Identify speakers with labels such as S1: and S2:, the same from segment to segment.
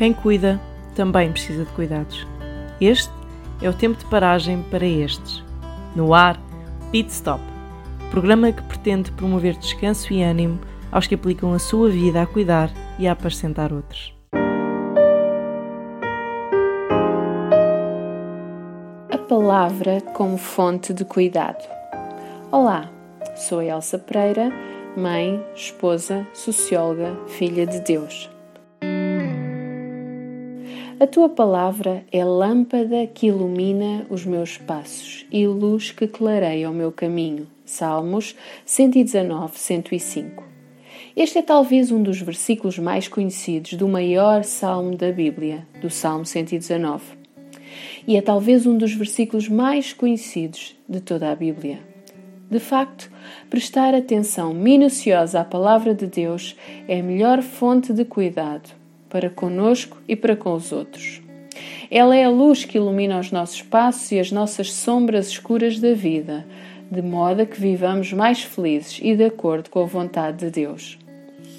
S1: Quem cuida também precisa de cuidados. Este é o tempo de paragem para estes. No ar, Pit Stop, programa que pretende promover descanso e ânimo aos que aplicam a sua vida a cuidar e a apacentar outros.
S2: A palavra como fonte de cuidado. Olá, sou Elsa Pereira, mãe, esposa, socióloga, filha de Deus. A tua palavra é lâmpada que ilumina os meus passos e luz que clareia o meu caminho. Salmos 119, 105. Este é talvez um dos versículos mais conhecidos do maior salmo da Bíblia, do Salmo 119. E é talvez um dos versículos mais conhecidos de toda a Bíblia. De facto, prestar atenção minuciosa à palavra de Deus é a melhor fonte de cuidado para conosco e para com os outros. Ela é a luz que ilumina os nossos passos e as nossas sombras escuras da vida, de modo a que vivamos mais felizes e de acordo com a vontade de Deus.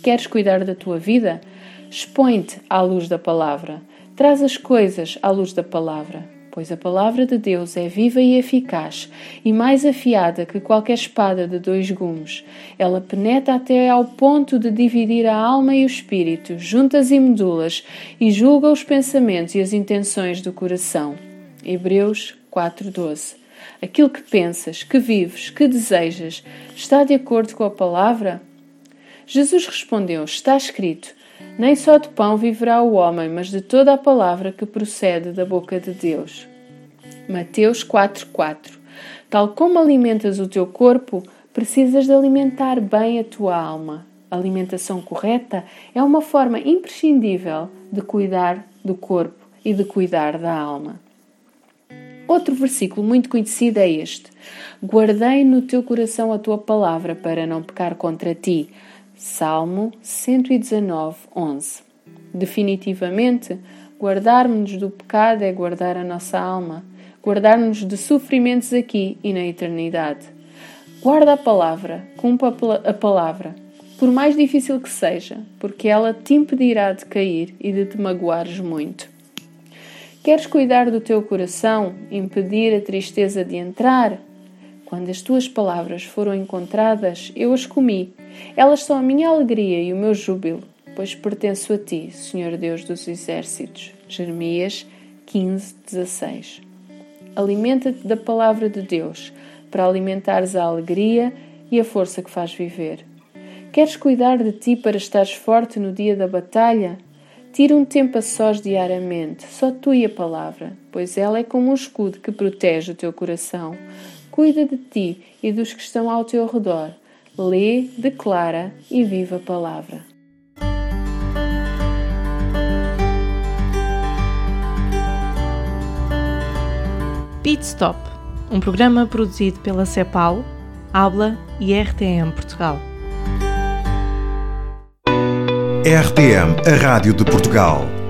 S2: Queres cuidar da tua vida? Expõe-te à luz da palavra. Traz as coisas à luz da palavra pois a palavra de Deus é viva e eficaz, e mais afiada que qualquer espada de dois gumes. Ela penetra até ao ponto de dividir a alma e o espírito, juntas e medulas, e julga os pensamentos e as intenções do coração. Hebreus 4:12. Aquilo que pensas, que vives, que desejas, está de acordo com a palavra? Jesus respondeu: Está escrito: nem só de pão viverá o homem, mas de toda a palavra que procede da boca de Deus. Mateus 4:4 Tal como alimentas o teu corpo, precisas de alimentar bem a tua alma. A alimentação correta é uma forma imprescindível de cuidar do corpo e de cuidar da alma. Outro versículo muito conhecido é este: Guardei no teu coração a tua palavra para não pecar contra ti. Salmo 119, 11. Definitivamente, guardar-nos do pecado é guardar a nossa alma, guardar-nos de sofrimentos aqui e na eternidade. Guarda a palavra, cumpra a palavra, por mais difícil que seja, porque ela te impedirá de cair e de te magoares muito. Queres cuidar do teu coração, impedir a tristeza de entrar? Quando as tuas palavras foram encontradas, eu as comi. Elas são a minha alegria e o meu júbilo, pois pertenço a ti, Senhor Deus dos exércitos. Jeremias 15, 16. Alimenta-te da palavra de Deus, para alimentares a alegria e a força que faz viver. Queres cuidar de ti para estares forte no dia da batalha? Tira um tempo a sós diariamente, só tu e a palavra, pois ela é como um escudo que protege o teu coração. Cuida de ti e dos que estão ao teu redor. Lê, declara e viva a palavra.
S1: Pit Stop, um programa produzido pela CEPAL, Habla e RTM Portugal.
S3: RTM, a Rádio de Portugal.